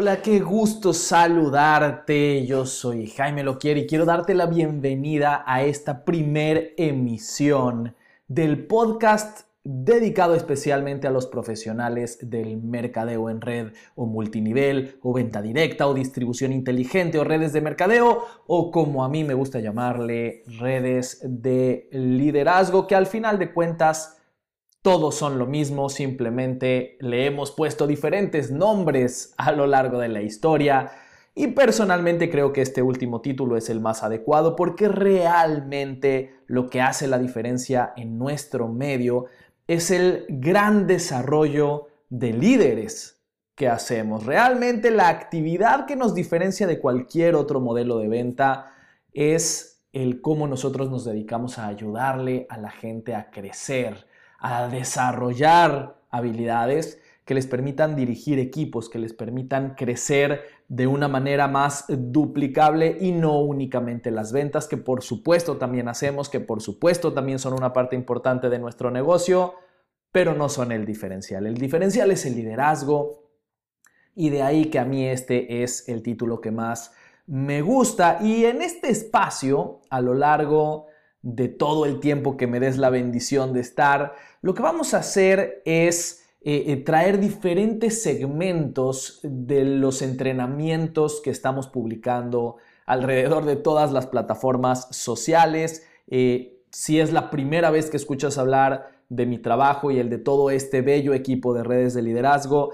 Hola, qué gusto saludarte. Yo soy Jaime Loquier y quiero darte la bienvenida a esta primer emisión del podcast dedicado especialmente a los profesionales del mercadeo en red o multinivel o venta directa o distribución inteligente o redes de mercadeo o como a mí me gusta llamarle redes de liderazgo que al final de cuentas todos son lo mismo, simplemente le hemos puesto diferentes nombres a lo largo de la historia. Y personalmente creo que este último título es el más adecuado porque realmente lo que hace la diferencia en nuestro medio es el gran desarrollo de líderes que hacemos. Realmente la actividad que nos diferencia de cualquier otro modelo de venta es el cómo nosotros nos dedicamos a ayudarle a la gente a crecer a desarrollar habilidades que les permitan dirigir equipos, que les permitan crecer de una manera más duplicable y no únicamente las ventas, que por supuesto también hacemos, que por supuesto también son una parte importante de nuestro negocio, pero no son el diferencial. El diferencial es el liderazgo y de ahí que a mí este es el título que más me gusta. Y en este espacio, a lo largo de todo el tiempo que me des la bendición de estar, lo que vamos a hacer es eh, eh, traer diferentes segmentos de los entrenamientos que estamos publicando alrededor de todas las plataformas sociales. Eh, si es la primera vez que escuchas hablar de mi trabajo y el de todo este bello equipo de redes de liderazgo,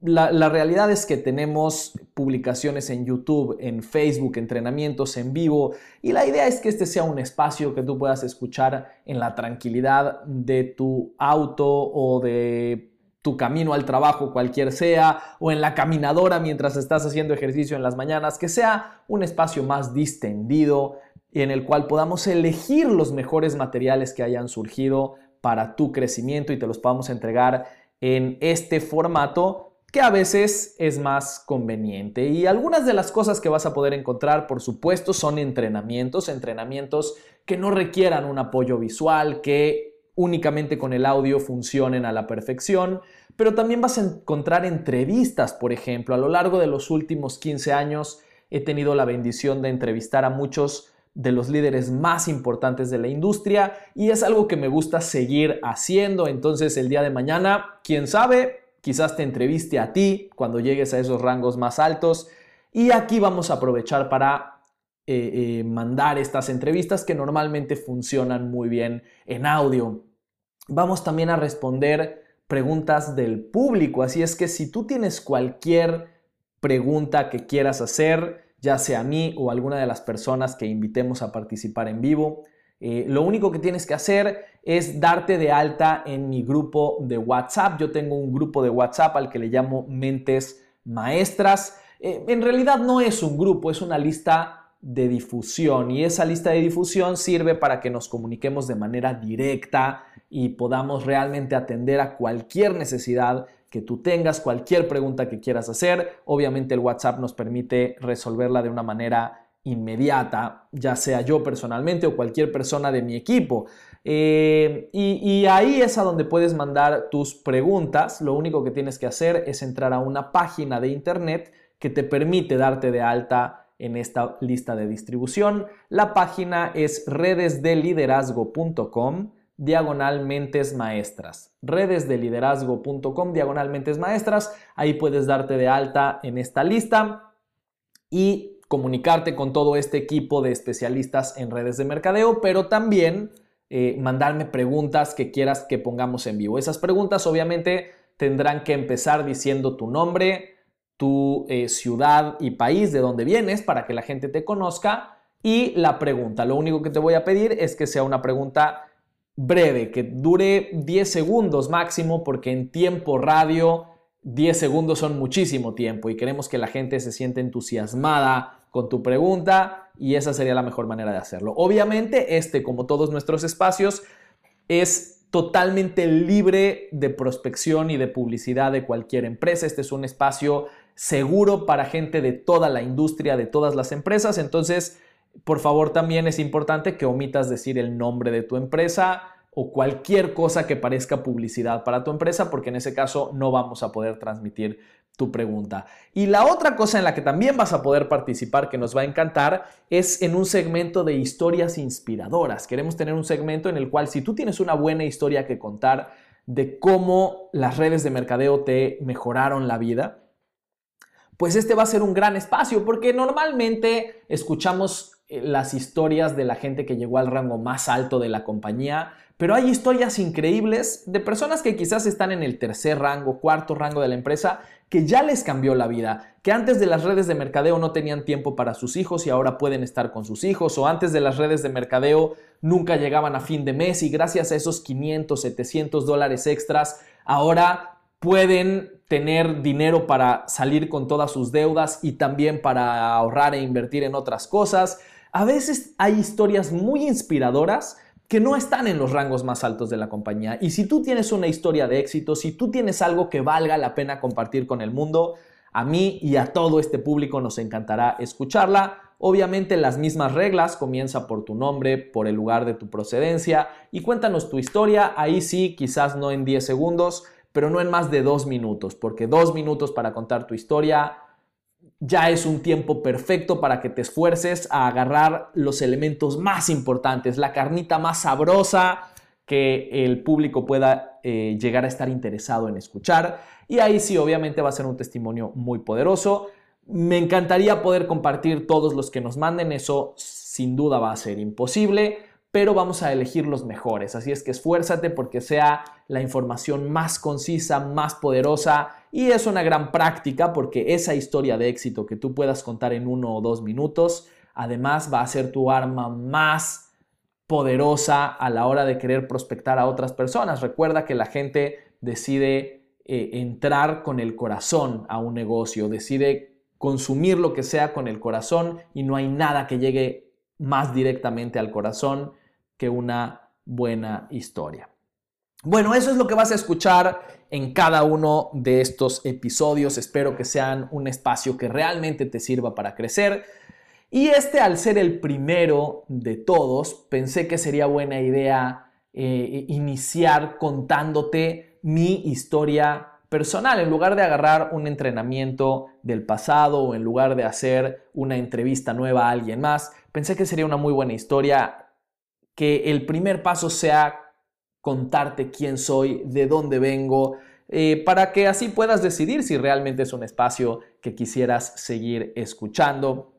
la, realidad es que tenemos publicaciones en YouTube, en Facebook, entrenamientos en vivo y la idea es que este sea un espacio que tú puedas escuchar en la tranquilidad de tu auto o de tu camino al trabajo, cualquier sea, o en la caminadora mientras estás haciendo ejercicio en las mañanas, que sea un espacio más distendido y en el cual podamos elegir los mejores materiales que hayan surgido para tu crecimiento y te los podamos entregar en este formato que a veces es más conveniente. Y algunas de las cosas que vas a poder encontrar, por supuesto, son entrenamientos, entrenamientos que no requieran un apoyo visual, que únicamente con el audio funcionen a la perfección, pero también vas a encontrar entrevistas, por ejemplo. A lo largo de los últimos 15 años he tenido la bendición de entrevistar a muchos de los líderes más importantes de la industria y es algo que me gusta seguir haciendo. Entonces el día de mañana, quién sabe, quizás te entreviste a ti cuando llegues a esos rangos más altos. Y aquí vamos a aprovechar para eh, eh, mandar estas entrevistas que normalmente funcionan muy bien en audio. Vamos también a responder preguntas del público, así es que si tú tienes cualquier pregunta que quieras hacer, ya sea a mí o a alguna de las personas que invitemos a participar en vivo, eh, lo único que tienes que hacer es darte de alta en mi grupo de WhatsApp. Yo tengo un grupo de WhatsApp al que le llamo Mentes Maestras. Eh, en realidad no es un grupo, es una lista de difusión y esa lista de difusión sirve para que nos comuniquemos de manera directa y podamos realmente atender a cualquier necesidad que tú tengas, cualquier pregunta que quieras hacer. Obviamente el WhatsApp nos permite resolverla de una manera inmediata, ya sea yo personalmente o cualquier persona de mi equipo. Eh, y, ahí es a donde puedes mandar tus preguntas. Lo único que tienes que hacer es entrar a una página de internet que te permite darte de alta en esta lista de distribución. La página es redesdeliderazgo.com diagonal mentes maestras. Redesdeliderazgo.com diagonal mentes maestras. Ahí puedes darte de alta en esta lista y comunicarte con todo este equipo de especialistas en redes de mercadeo, pero también eh, mandarme preguntas que quieras que pongamos en vivo. Esas preguntas obviamente tendrán que empezar diciendo tu nombre, tu eh, ciudad y país de donde vienes para que la gente te conozca y la pregunta. Lo único que te voy a pedir es que sea una pregunta breve, que dure 10 segundos máximo, porque en tiempo radio 10 segundos son muchísimo tiempo y queremos que la gente se siente entusiasmada con tu pregunta y esa sería la mejor manera de hacerlo. Obviamente, este, como todos nuestros espacios, es totalmente libre de prospección y de publicidad de cualquier empresa. Este es un espacio seguro para gente de toda la industria, de todas las empresas. Entonces, por favor, también es importante que omitas decir el nombre de tu empresa o cualquier cosa que parezca publicidad para tu empresa, porque en ese caso no vamos a poder transmitir tu pregunta. Y la otra cosa en la que también vas a poder participar que nos va a encantar es en un segmento de historias inspiradoras. Queremos tener un segmento en el cual si tú tienes una buena historia que contar de cómo las redes de mercadeo te mejoraron la vida, pues este va a ser un gran espacio porque normalmente escuchamos las historias de la gente que llegó al rango más alto de la compañía, pero hay historias increíbles de personas que quizás están en el tercer rango, cuarto rango de la empresa, que ya les cambió la vida, que antes de las redes de mercadeo no tenían tiempo para sus hijos y ahora pueden estar con sus hijos, o antes de las redes de mercadeo nunca llegaban a fin de mes y gracias a esos 500, 700 dólares extras, ahora pueden tener dinero para salir con todas sus deudas y también para ahorrar e invertir en otras cosas. A veces hay historias muy inspiradoras que no están en los rangos más altos de la compañía. Y si tú tienes una historia de éxito, si tú tienes algo que valga la pena compartir con el mundo, a mí y a todo este público nos encantará escucharla. Obviamente las mismas reglas, comienza por tu nombre, por el lugar de tu procedencia y cuéntanos tu historia. Ahí sí, quizás no en 10 segundos, pero no en más de dos minutos, porque dos minutos para contar tu historia ya es un tiempo perfecto para que te esfuerces a agarrar los elementos más importantes, la carnita más sabrosa que el público pueda eh, llegar a estar interesado en escuchar. Y ahí sí, obviamente va a ser un testimonio muy poderoso. Me encantaría poder compartir todos los que nos manden, eso sin duda va a ser imposible, pero vamos a elegir los mejores. Así es que esfuérzate porque sea la información más concisa, más poderosa y es una gran práctica porque esa historia de éxito que tú puedas contar en uno o dos minutos, además va a ser tu arma más poderosa a la hora de querer prospectar a otras personas. Recuerda que la gente decide eh, entrar con el corazón a un negocio, decide consumir lo que sea con el corazón y no hay nada que llegue más directamente al corazón que una buena historia. Bueno, eso es lo que vas a escuchar en cada uno de estos episodios. Espero que sean un espacio que realmente te sirva para crecer. Y este, al ser el primero de todos, pensé que sería buena idea eh, iniciar contándote mi historia personal. En lugar de agarrar un entrenamiento del pasado o en lugar de hacer una entrevista nueva a alguien más, pensé que sería una muy buena historia que el primer paso sea contarte quién soy, de dónde vengo, eh, para que así puedas decidir si realmente es un espacio que quisieras seguir escuchando.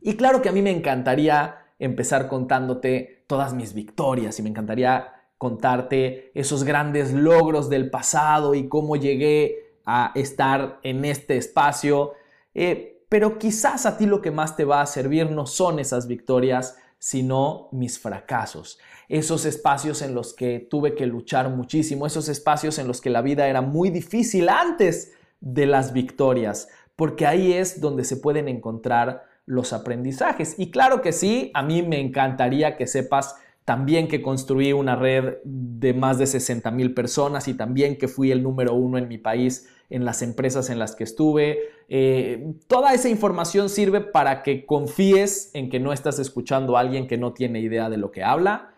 Y claro que a mí me encantaría empezar contándote todas mis victorias y me encantaría contarte esos grandes logros del pasado y cómo llegué a estar en este espacio. Eh, pero quizás a ti lo que más te va a servir no son esas victorias, sino mis fracasos esos espacios en los que tuve que luchar muchísimo, esos espacios en los que la vida era muy difícil antes de las victorias, porque ahí es donde se pueden encontrar los aprendizajes. Y claro que sí, a mí me encantaría que sepas también que construí una red de más de 60 mil personas y también que fui el número uno en mi país en las empresas en las que estuve. Eh, toda esa información sirve para que confíes en que no estás escuchando a alguien que no tiene idea de lo que habla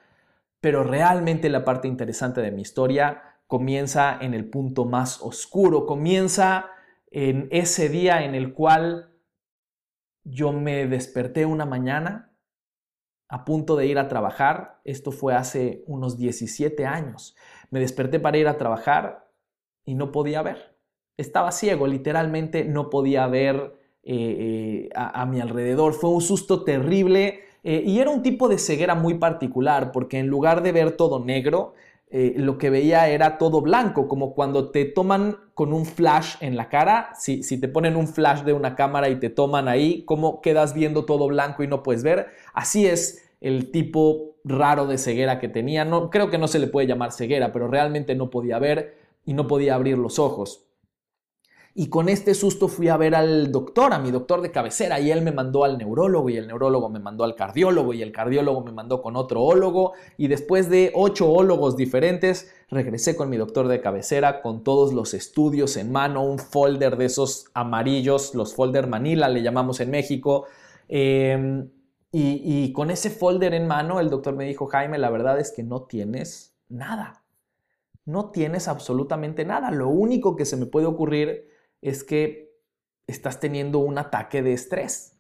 pero realmente la parte interesante de mi historia comienza en el punto más oscuro, comienza en ese día en el cual yo me desperté una mañana a punto de ir a trabajar. Esto fue hace unos 17 años. Me desperté para ir a trabajar y no podía ver. Estaba ciego, literalmente no podía ver eh, eh, a, mi alrededor. Fue un susto terrible eh, y era un tipo de ceguera muy particular, porque en lugar de ver todo negro, eh, lo que veía era todo blanco, como cuando te toman con un flash en la cara, si, si te ponen un flash de una cámara y te toman ahí, cómo quedas viendo todo blanco y no puedes ver. Así es el tipo raro de ceguera que tenía. No, creo que no se le puede llamar ceguera, pero realmente no podía ver y no podía abrir los ojos. Y con este susto fui a ver al doctor, a mi doctor de cabecera, y él me mandó al neurólogo, y el neurólogo me mandó al cardiólogo, y el cardiólogo me mandó con otro ólogo, y después de ocho ólogos diferentes, regresé con mi doctor de cabecera, con todos los estudios en mano, un folder de esos amarillos, los folder Manila le llamamos en México, em, y, y con ese folder en mano, el doctor me dijo, Jaime, la verdad es que no tienes nada. No tienes absolutamente nada. Lo único que se me puede ocurrir es que estás teniendo un ataque de estrés.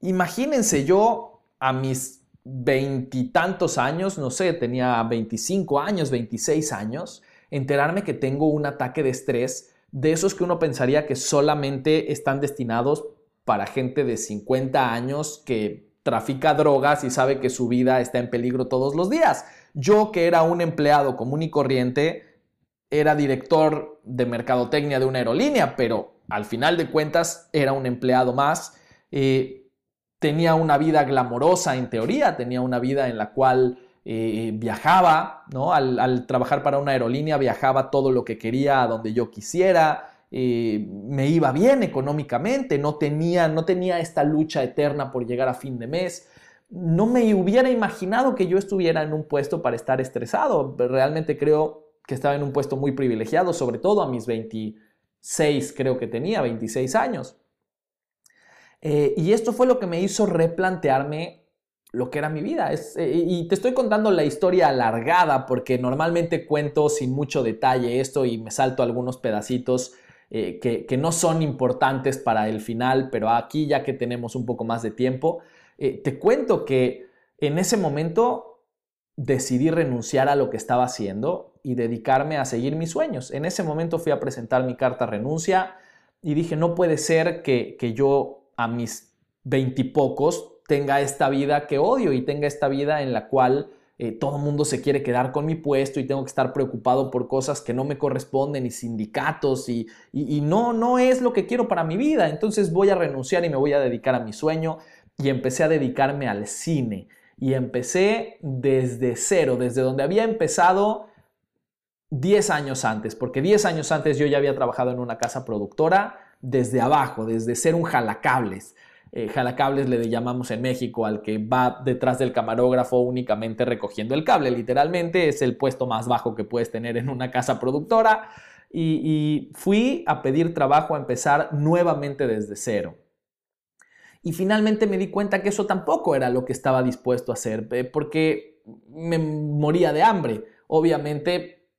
Imagínense yo a mis veintitantos años, no sé, tenía 25 años, 26 años, enterarme que tengo un ataque de estrés de esos que uno pensaría que solamente están destinados para gente de 50 años que trafica drogas y sabe que su vida está en peligro todos los días. Yo que era un empleado común y corriente, era director de mercadotecnia de una aerolínea, pero al final de cuentas era un empleado más. Eh, tenía una vida glamorosa en teoría, tenía una vida en la cual eh, viajaba, ¿no? Al, trabajar para una aerolínea viajaba todo lo que quería a donde yo quisiera, eh, me iba bien económicamente, no tenía, no tenía esta lucha eterna por llegar a fin de mes. No me hubiera imaginado que yo estuviera en un puesto para estar estresado. Realmente creo que estaba en un puesto muy privilegiado, sobre todo a mis 26, creo que tenía, 26 años. Eh, y esto fue lo que me hizo replantearme lo que era mi vida. Es, eh, y te estoy contando la historia alargada porque normalmente cuento sin mucho detalle esto y me salto algunos pedacitos eh, que, que, no son importantes para el final, pero aquí ya que tenemos un poco más de tiempo, te cuento que en ese momento decidí renunciar a lo que estaba haciendo y dedicarme a seguir mis sueños. En ese momento fui a presentar mi carta renuncia y dije, no puede ser que, yo a mis veintipocos tenga esta vida que odio y tenga esta vida en la cual eh, todo el mundo se quiere quedar con mi puesto y tengo que estar preocupado por cosas que no me corresponden y sindicatos y, y, no, no es lo que quiero para mi vida. Entonces voy a renunciar y me voy a dedicar a mi sueño y empecé a dedicarme al cine y empecé desde cero, desde donde había empezado 10 años antes, porque 10 años antes yo ya había trabajado en una casa productora desde abajo, desde ser un jalacables. Eh, jalacables le llamamos en México al que va detrás del camarógrafo únicamente recogiendo el cable. Literalmente es el puesto más bajo que puedes tener en una casa productora. Y, fui a pedir trabajo a empezar nuevamente desde cero. Y finalmente me di cuenta que eso tampoco era lo que estaba dispuesto a hacer, eh, porque me moría de hambre. Obviamente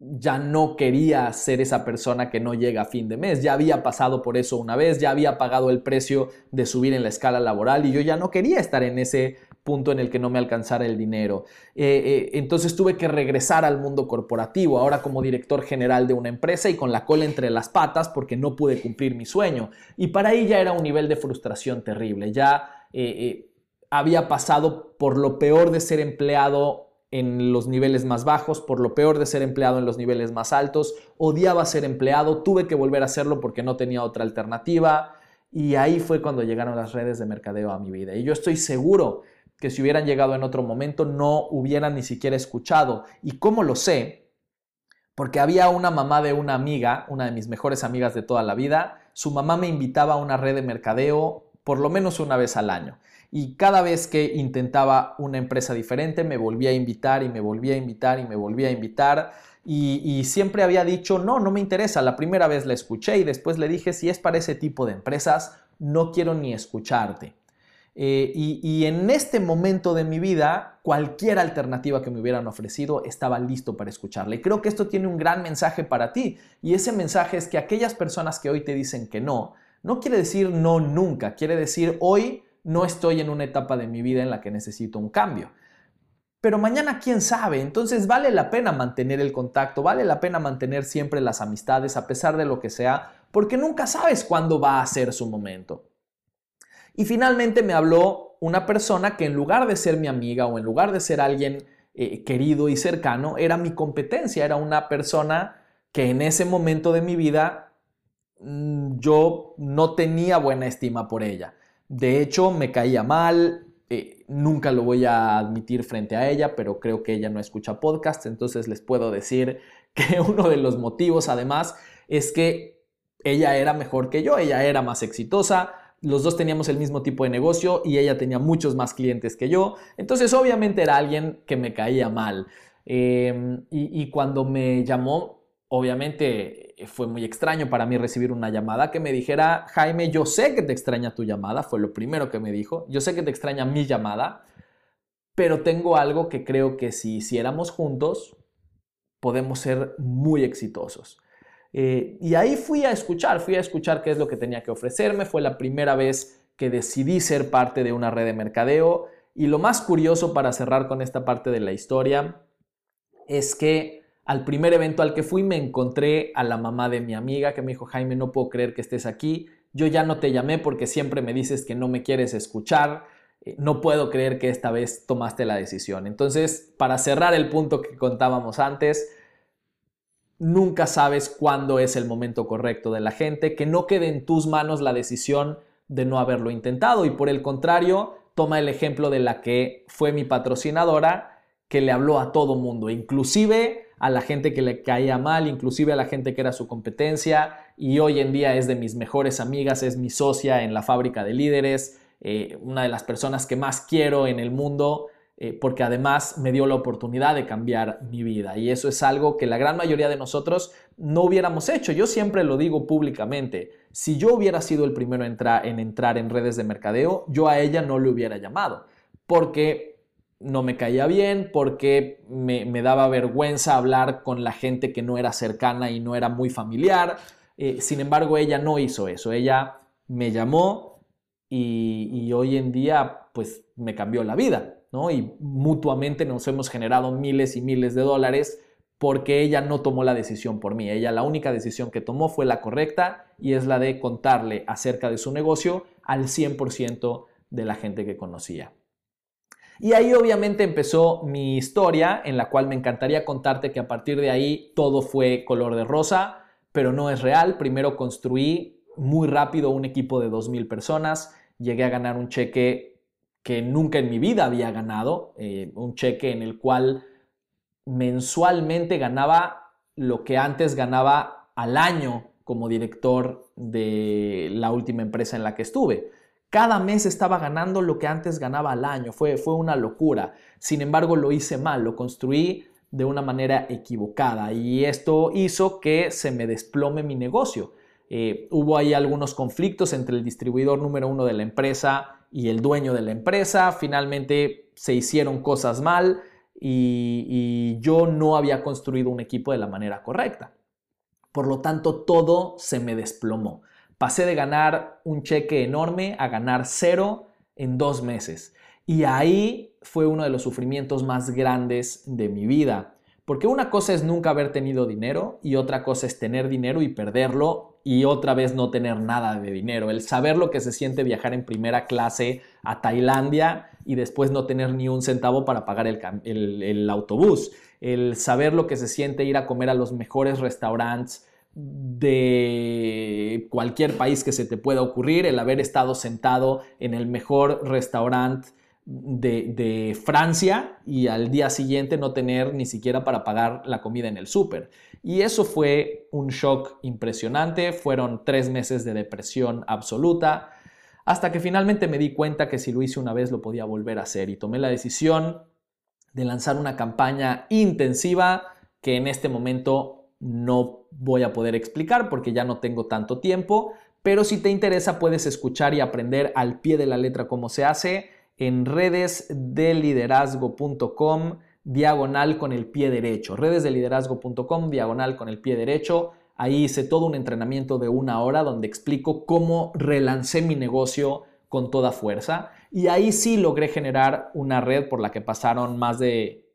ya no quería ser esa persona que no llega a fin de mes. Ya había pasado por eso una vez, ya había pagado el precio de subir en la escala laboral y yo ya no quería estar en ese punto en el que no me alcanzara el dinero. Eh, eh, entonces tuve que regresar al mundo corporativo, ahora como director general de una empresa y con la cola entre las patas porque no pude cumplir mi sueño. Y para ya era un nivel de frustración terrible. Ya eh, había pasado por lo peor de ser empleado en los niveles más bajos, por lo peor de ser empleado en los niveles más altos, odiaba ser empleado, tuve que volver a hacerlo porque no tenía otra alternativa y ahí fue cuando llegaron las redes de mercadeo a mi vida. Y yo estoy seguro que si hubieran llegado en otro momento no hubieran ni siquiera escuchado. ¿Y cómo lo sé? Porque había una mamá de una amiga, una de mis mejores amigas de toda la vida, su mamá me invitaba a una red de mercadeo por lo menos una vez al año y cada vez que intentaba una empresa diferente me volvía a invitar y me volvía a invitar y me volvía a invitar y, siempre había dicho, no, no me interesa. La primera vez la escuché y después le dije, si es para ese tipo de empresas, no quiero ni escucharte. Eh, y, y, en este momento de mi vida, cualquier alternativa que me hubieran ofrecido estaba listo para escucharla. Y creo que esto tiene un gran mensaje para ti. Y ese mensaje es que aquellas personas que hoy te dicen que no, no quiere decir no nunca, quiere decir hoy no estoy en una etapa de mi vida en la que necesito un cambio. Pero mañana, quién sabe, entonces vale la pena mantener el contacto, vale la pena mantener siempre las amistades a pesar de lo que sea, porque nunca sabes cuándo va a ser su momento. Y finalmente me habló una persona que en lugar de ser mi amiga o en lugar de ser alguien eh, querido y cercano, era mi competencia, era una persona que en ese momento de mi vida mm, yo no tenía buena estima por ella. De hecho, me caía mal, eh, nunca lo voy a admitir frente a ella, pero creo que ella no escucha podcast, entonces les puedo decir que uno de los motivos además es que ella era mejor que yo, ella era más exitosa, los dos teníamos el mismo tipo de negocio y ella tenía muchos más clientes que yo, entonces obviamente era alguien que me caía mal. Em, y, y cuando me llamó, obviamente fue muy extraño para mí recibir una llamada que me dijera, Jaime, yo sé que te extraña tu llamada, fue lo primero que me dijo, yo sé que te extraña mi llamada, pero tengo algo que creo que si hiciéramos juntos, podemos ser muy exitosos. Eh, y ahí fui a escuchar, fui a escuchar qué es lo que tenía que ofrecerme. Fue la primera vez que decidí ser parte de una red de mercadeo. Y lo más curioso para cerrar con esta parte de la historia es que al primer evento al que fui me encontré a la mamá de mi amiga que me dijo, Jaime, no puedo creer que estés aquí. Yo ya no te llamé porque siempre me dices que no me quieres escuchar. Eh, no puedo creer que esta vez tomaste la decisión. Entonces, para cerrar el punto que contábamos antes, nunca sabes cuándo es el momento correcto de la gente, que no quede en tus manos la decisión de no haberlo intentado. Y por el contrario, toma el ejemplo de la que fue mi patrocinadora, que le habló a todo mundo, inclusive a la gente que le caía mal, inclusive a la gente que era su competencia y hoy en día es de mis mejores amigas, es mi socia en la fábrica de líderes, eh, una de las personas que más quiero en el mundo eh, porque además me dio la oportunidad de cambiar mi vida. Y eso es algo que la gran mayoría de nosotros no hubiéramos hecho. Yo siempre lo digo públicamente. Si yo hubiera sido el primero en, en entrar en redes de mercadeo, yo a ella no le hubiera llamado. Porque no me caía bien, porque me, daba vergüenza hablar con la gente que no era cercana y no era muy familiar. Eh, sin embargo, ella no hizo eso. Ella me llamó y, y hoy en día pues me cambió la vida. Y mutuamente nos hemos generado miles y miles de dólares porque ella no tomó la decisión por mí. Ella la única decisión que tomó fue la correcta y es la de contarle acerca de su negocio al 100% de la gente que conocía. Y ahí obviamente empezó mi historia en la cual me encantaría contarte que a partir de ahí todo fue color de rosa, pero no es real. Primero construí muy rápido un equipo de 2.000 personas, llegué a ganar un cheque que nunca en mi vida había ganado, eh, un cheque en el cual mensualmente ganaba lo que antes ganaba al año como director de la última empresa en la que estuve. Cada mes estaba ganando lo que antes ganaba al año, fue, fue una locura. Sin embargo, lo hice mal, lo construí de una manera equivocada y esto hizo que se me desplome mi negocio. Eh, hubo ahí algunos conflictos entre el distribuidor número uno de la empresa y el dueño de la empresa. Finalmente se hicieron cosas mal y, yo no había construido un equipo de la manera correcta. Por lo tanto, todo se me desplomó. Pasé de ganar un cheque enorme a ganar cero en dos meses. Y ahí fue uno de los sufrimientos más grandes de mi vida. Porque una cosa es nunca haber tenido dinero y otra cosa es tener dinero y perderlo y otra vez no tener nada de dinero. El saber lo que se siente viajar en primera clase a Tailandia y después no tener ni un centavo para pagar el, autobús. El saber lo que se siente ir a comer a los mejores restaurantes de cualquier país que se te pueda ocurrir, el haber estado sentado en el mejor restaurante de, Francia y al día siguiente no tener ni siquiera para pagar la comida en el súper. Y eso fue un shock impresionante, fueron tres meses de depresión absoluta, hasta que finalmente me di cuenta que si lo hice una vez lo podía volver a hacer y tomé la decisión de lanzar una campaña intensiva que en este momento no voy a poder explicar porque ya no tengo tanto tiempo, pero si te interesa puedes escuchar y aprender al pie de la letra cómo se hace en redesdeliderazgo.com diagonal con el pie derecho. Redesdeliderazgo.com diagonal con el pie derecho. Ahí hice todo un entrenamiento de una hora donde explico cómo relancé mi negocio con toda fuerza. Y ahí sí logré generar una red por la que pasaron más de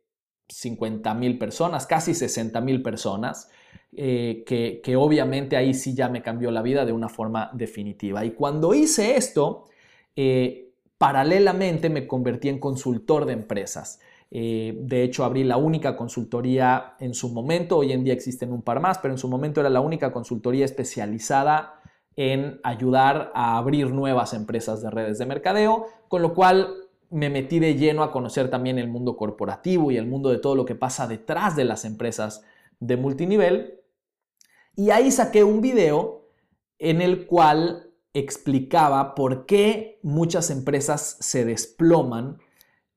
50 mil personas, casi 60 mil personas, eh, que, que obviamente ahí sí ya me cambió la vida de una forma definitiva. Y cuando hice esto, eh, Paralelamente me convertí en consultor de empresas. Eh, de hecho, abrí la única consultoría en su momento, hoy en día existen un par más, pero en su momento era la única consultoría especializada en ayudar a abrir nuevas empresas de redes de mercadeo, con lo cual me metí de lleno a conocer también el mundo corporativo y el mundo de todo lo que pasa detrás de las empresas de multinivel. Y ahí saqué un video en el cual explicaba por qué muchas empresas se desploman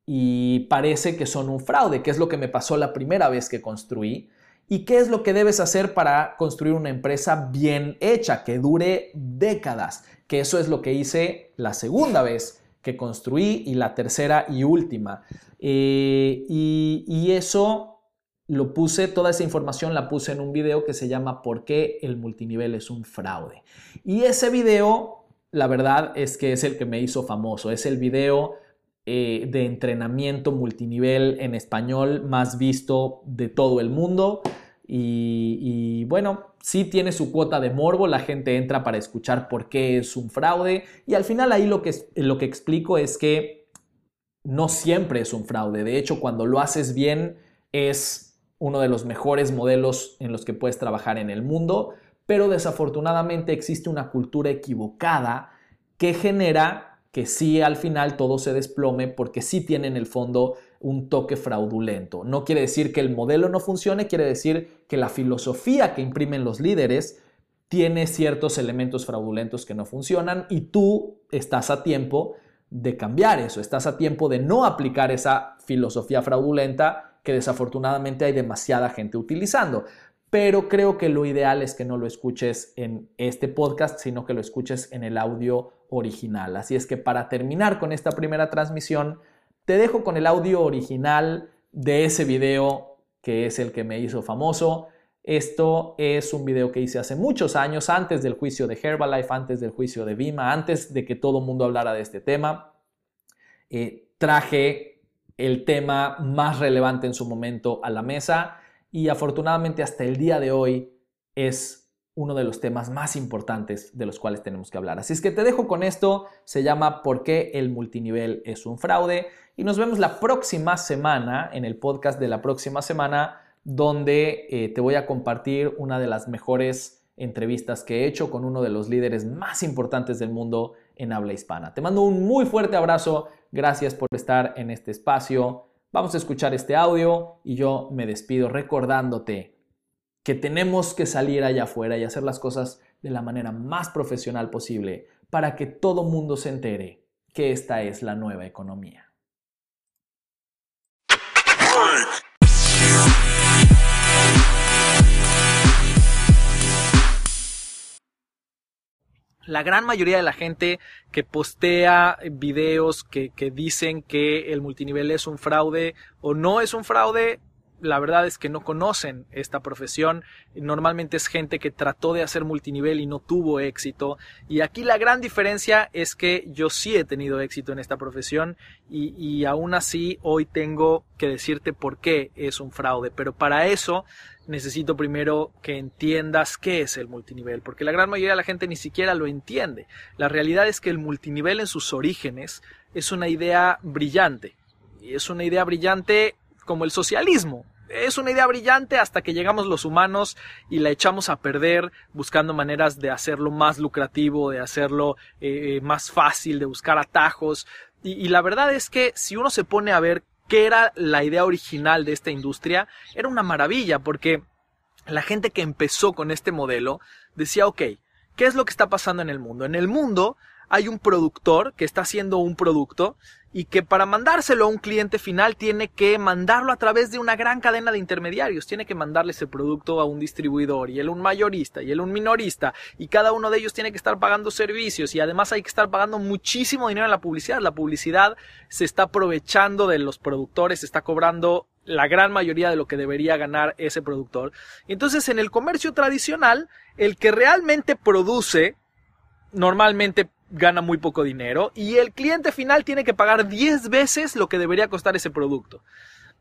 y parece que son un fraude, que es lo que me pasó la primera vez que construí. ¿Y qué es lo que debes hacer para construir una empresa bien hecha, que dure décadas? Que eso es lo que hice la segunda vez que construí y la tercera y última. Eh, y, y eso lo puse, toda esa información la puse en un video que se llama ¿Por qué el multinivel es un fraude? Y ese video, la verdad es que es el que me hizo famoso. Es el video eh, de entrenamiento multinivel en español más visto de todo el mundo. Y, bueno, sí tiene su cuota de morbo, la gente entra para escuchar por qué es un fraude y al final ahí lo que, lo que explico es que no siempre es un fraude, de hecho cuando lo haces bien es uno de los mejores modelos en los que puedes trabajar en el mundo, pero desafortunadamente existe una cultura equivocada que genera que sí al final todo se desplome porque sí tiene en el fondo un toque fraudulento. No quiere decir que el modelo no funcione, quiere decir que la filosofía que imprimen los líderes tiene ciertos elementos fraudulentos que no funcionan y tú estás a tiempo de cambiar eso, estás a tiempo de no aplicar esa filosofía fraudulenta que desafortunadamente hay demasiada gente utilizando. Pero creo que lo ideal es que no lo escuches en este podcast, sino que lo escuches en el audio original. Así es que para terminar con esta primera transmisión, te dejo con el audio original de ese video que es el que me hizo famoso. Esto es un video que hice hace muchos años, antes del juicio de Herbalife, antes del juicio de Vima, antes de que todo el mundo hablara de este tema. Eh, traje el tema más relevante en su momento a la mesa y afortunadamente hasta el día de hoy es uno de los temas más importantes de los cuales tenemos que hablar. Así es que te dejo con esto, se llama ¿Por qué el multinivel es un fraude? Y nos vemos la próxima semana, en el podcast de la próxima semana, donde eh, te voy a compartir una de las mejores entrevistas que he hecho con uno de los líderes más importantes del mundo en habla hispana. Te mando un muy fuerte abrazo, gracias por estar en este espacio. Vamos a escuchar este audio y yo me despido recordándote que tenemos que salir allá afuera y hacer las cosas de la manera más profesional posible para que todo mundo se entere que esta es la nueva economía. La gran mayoría de la gente que postea videos que, que dicen que el multinivel es un fraude o no es un fraude, la verdad es que no conocen esta profesión. Normalmente es gente que trató de hacer multinivel y no tuvo éxito. Y aquí la gran diferencia es que yo sí he tenido éxito en esta profesión y, aún así hoy tengo que decirte por qué es un fraude. Pero para eso necesito primero que entiendas qué es el multinivel, porque la gran mayoría de la gente ni siquiera lo entiende. La realidad es que el multinivel en sus orígenes es una idea brillante. Y es una idea brillante como el socialismo. Es una idea brillante hasta que llegamos los humanos y la echamos a perder buscando maneras de hacerlo más lucrativo, de hacerlo eh, más fácil, de buscar atajos. Y, la verdad es que si uno se pone a ver qué era la idea original de esta industria, era una maravilla porque la gente que empezó con este modelo decía, ok, ¿qué es lo que está pasando en el mundo? En el mundo hay un productor que está haciendo un producto y que para mandárselo a un cliente final tiene que mandarlo a través de una gran cadena de intermediarios, tiene que mandarle ese producto a un distribuidor y él un mayorista y él un minorista y cada uno de ellos tiene que estar pagando servicios y además hay que estar pagando muchísimo dinero en la publicidad. La publicidad se está aprovechando de los productores, se está cobrando la gran mayoría de lo que debería ganar ese productor. Entonces en el comercio tradicional, el que realmente produce normalmente gana muy poco dinero y el cliente final tiene que pagar 10 veces lo que debería costar ese producto.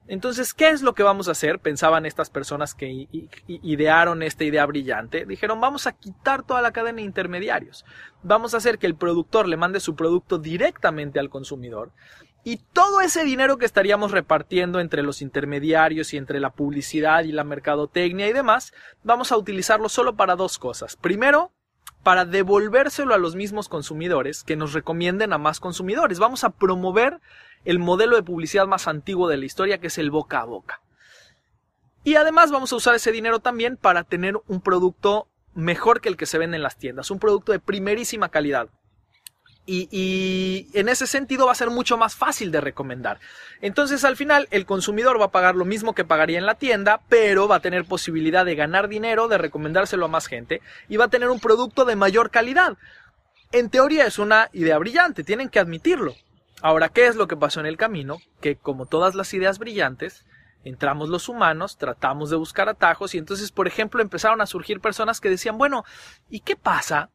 Entonces, ¿qué es lo que vamos a hacer? Pensaban estas personas que idearon esta idea brillante. Dijeron, vamos a quitar toda la cadena de intermediarios. Vamos a hacer que el productor le mande su producto directamente al consumidor. Y todo ese dinero que estaríamos repartiendo entre los intermediarios y entre la publicidad y la mercadotecnia y demás, vamos a utilizarlo solo para dos cosas. Primero, para devolvérselo a los mismos consumidores que nos recomienden a más consumidores. Vamos a promover el modelo de publicidad más antiguo de la historia, que es el boca a boca. Y además vamos a usar ese dinero también para tener un producto mejor que el que se vende en las tiendas, un producto de primerísima calidad. Y, en ese sentido va a ser mucho más fácil de recomendar. Entonces al final el consumidor va a pagar lo mismo que pagaría en la tienda, pero va a tener posibilidad de ganar dinero, de recomendárselo a más gente y va a tener un producto de mayor calidad. En teoría es una idea brillante, tienen que admitirlo. Ahora, ¿qué es lo que pasó en el camino? Que como todas las ideas brillantes, entramos los humanos, tratamos de buscar atajos y entonces, por ejemplo, empezaron a surgir personas que decían, bueno, ¿y qué pasa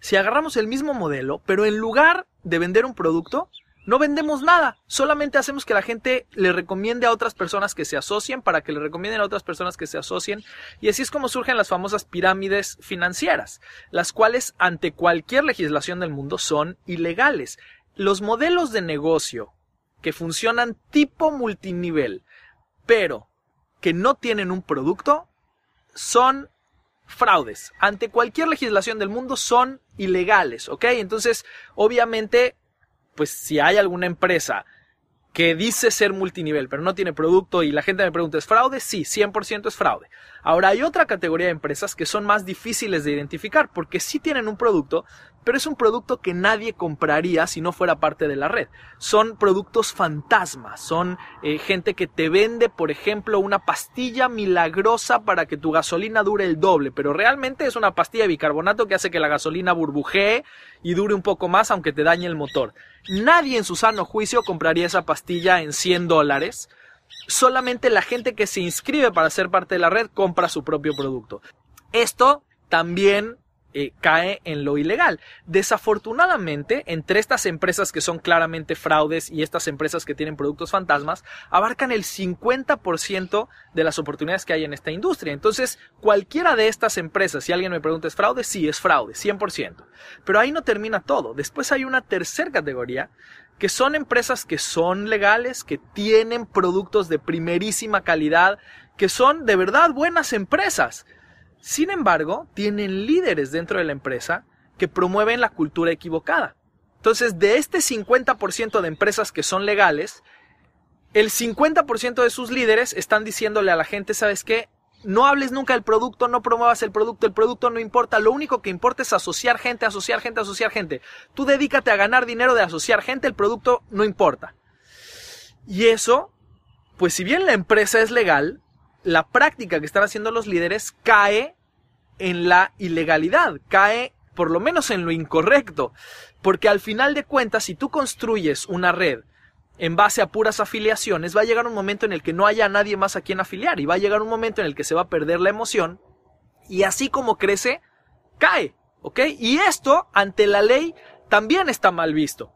si agarramos el mismo modelo, pero en lugar de vender un producto, no vendemos nada, solamente hacemos que la gente le recomiende a otras personas que se asocien para que le recomienden a otras personas que se asocien y así es como surgen las famosas pirámides financieras, las cuales ante cualquier legislación del mundo son ilegales. Los modelos de negocio que funcionan tipo multinivel, pero que no tienen un producto, son fraudes. Ante cualquier legislación del mundo son ilegales, ¿ok? Entonces, obviamente, pues si hay alguna empresa que dice ser multinivel, pero no tiene producto y la gente me pregunta, ¿es fraude? Sí, 100% es fraude. Ahora hay otra categoría de empresas que son más difíciles de identificar porque sí tienen un producto, pero es un producto que nadie compraría si no fuera parte de la red. Son productos fantasmas, son eh, gente que te vende, por ejemplo, una pastilla milagrosa para que tu gasolina dure el doble, pero realmente es una pastilla de bicarbonato que hace que la gasolina burbujee y dure un poco más aunque te dañe el motor. Nadie en su sano juicio compraría esa pastilla en 100 dólares. Solamente la gente que se inscribe para ser parte de la red compra su propio producto. Esto también eh, cae en lo ilegal. Desafortunadamente, entre estas empresas que son claramente fraudes y estas empresas que tienen productos fantasmas, abarcan el 50% de las oportunidades que hay en esta industria. Entonces, cualquiera de estas empresas, si alguien me pregunta, ¿es fraude? Sí, es fraude, 100%. Pero ahí no termina todo. Después hay una tercera categoría que son empresas que son legales, que tienen productos de primerísima calidad, que son de verdad buenas empresas sin embargo, tienen líderes dentro de la empresa que promueven la cultura equivocada. Entonces, de este 50% de empresas que son legales, el 50% de sus líderes están diciéndole a la gente, ¿sabes qué? No hables nunca del producto, no promuevas el producto, el producto no importa, lo único que importa es asociar gente, asociar gente, asociar gente. Tú dedícate a ganar dinero de asociar gente, el producto no importa. Y eso, pues si bien la empresa es legal, la práctica que están haciendo los líderes cae en la ilegalidad, cae por lo menos en lo incorrecto, porque al final de cuentas, si tú construyes una red en base a puras afiliaciones, va a llegar un momento en el que no haya nadie más a quien afiliar y va a llegar un momento en el que se va a perder la emoción y así como crece, cae, ¿ok? Y esto ante la ley también está mal visto.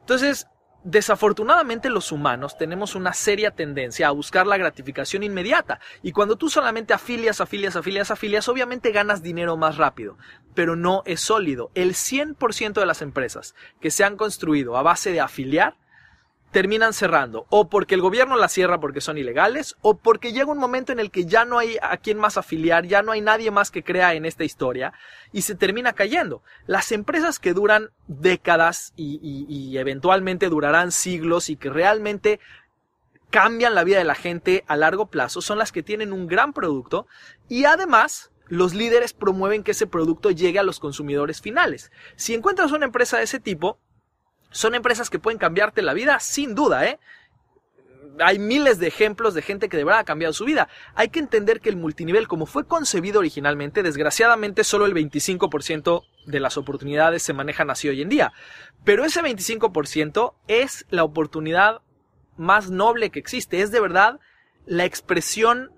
Entonces, Desafortunadamente los humanos tenemos una seria tendencia a buscar la gratificación inmediata y cuando tú solamente afilias, afilias, afilias, afilias, obviamente ganas dinero más rápido, pero no es sólido. El 100% de las empresas que se han construido a base de afiliar terminan cerrando, o porque el gobierno las cierra porque son ilegales, o porque llega un momento en el que ya no hay a quien más afiliar, ya no hay nadie más que crea en esta historia, y se termina cayendo. Las empresas que duran décadas y, y eventualmente durarán siglos y que realmente cambian la vida de la gente a largo plazo son las que tienen un gran producto y además los líderes promueven que ese producto llegue a los consumidores finales. Si encuentras una empresa de ese tipo, son empresas que pueden cambiarte la vida, sin duda, ¿eh? Hay miles de ejemplos de gente que de verdad ha cambiado su vida. Hay que entender que el multinivel, como fue concebido originalmente, desgraciadamente solo el 25% de las oportunidades se manejan así hoy en día. Pero ese 25% es la oportunidad más noble que existe. Es de verdad la expresión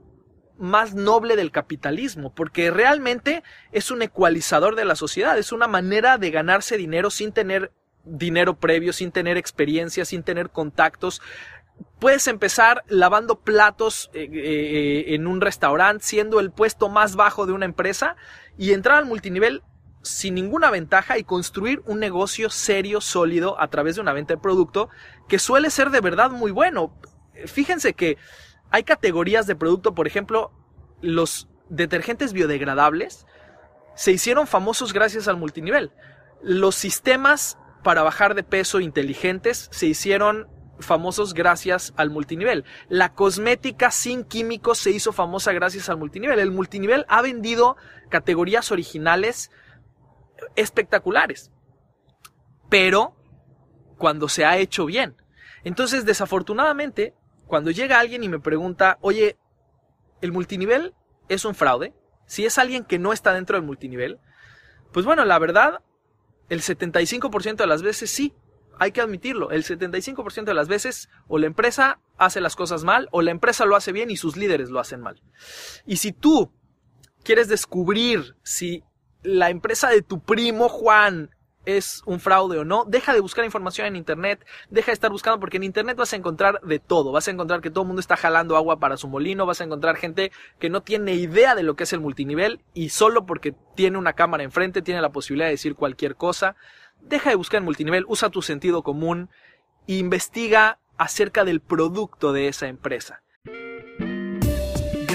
más noble del capitalismo, porque realmente es un ecualizador de la sociedad, es una manera de ganarse dinero sin tener dinero previo, sin tener experiencia, sin tener contactos. Puedes empezar lavando platos eh, eh, en un restaurante, siendo el puesto más bajo de una empresa, y entrar al multinivel sin ninguna ventaja y construir un negocio serio, sólido, a través de una venta de producto, que suele ser de verdad muy bueno. Fíjense que hay categorías de producto, por ejemplo, los detergentes biodegradables se hicieron famosos gracias al multinivel. Los sistemas para bajar de peso inteligentes se hicieron famosos gracias al multinivel. La cosmética sin químicos se hizo famosa gracias al multinivel. El multinivel ha vendido categorías originales espectaculares. Pero cuando se ha hecho bien. Entonces, desafortunadamente, cuando llega alguien y me pregunta, oye, ¿el multinivel es un fraude? Si es alguien que no está dentro del multinivel, pues bueno, la verdad, el 75% de las veces sí, hay que admitirlo, el 75% de las veces o la empresa hace las cosas mal o la empresa lo hace bien y sus líderes lo hacen mal. Y si tú quieres descubrir si la empresa de tu primo Juan es un fraude o no, deja de buscar información en internet, deja de estar buscando porque en internet vas a encontrar de todo, vas a encontrar que todo el mundo está jalando agua para su molino, vas a encontrar gente que no tiene idea de lo que es el multinivel y solo porque tiene una cámara enfrente tiene la posibilidad de decir cualquier cosa. Deja de buscar en multinivel, usa tu sentido común e investiga acerca del producto de esa empresa.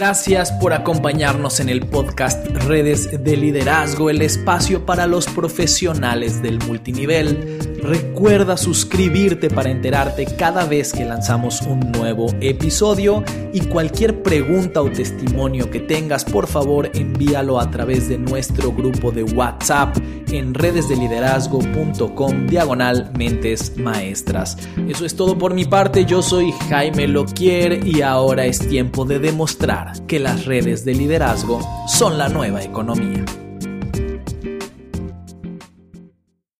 Gracias por acompañarnos en el podcast Redes de Liderazgo, el espacio para los profesionales del multinivel. Recuerda suscribirte para enterarte cada vez que lanzamos un nuevo episodio y cualquier pregunta o testimonio que tengas, por favor envíalo a través de nuestro grupo de WhatsApp en redesdeliderazgo.com diagonal mentes maestras. Eso es todo por mi parte, yo soy Jaime Loquier y ahora es tiempo de demostrar que las redes de liderazgo son la nueva economía.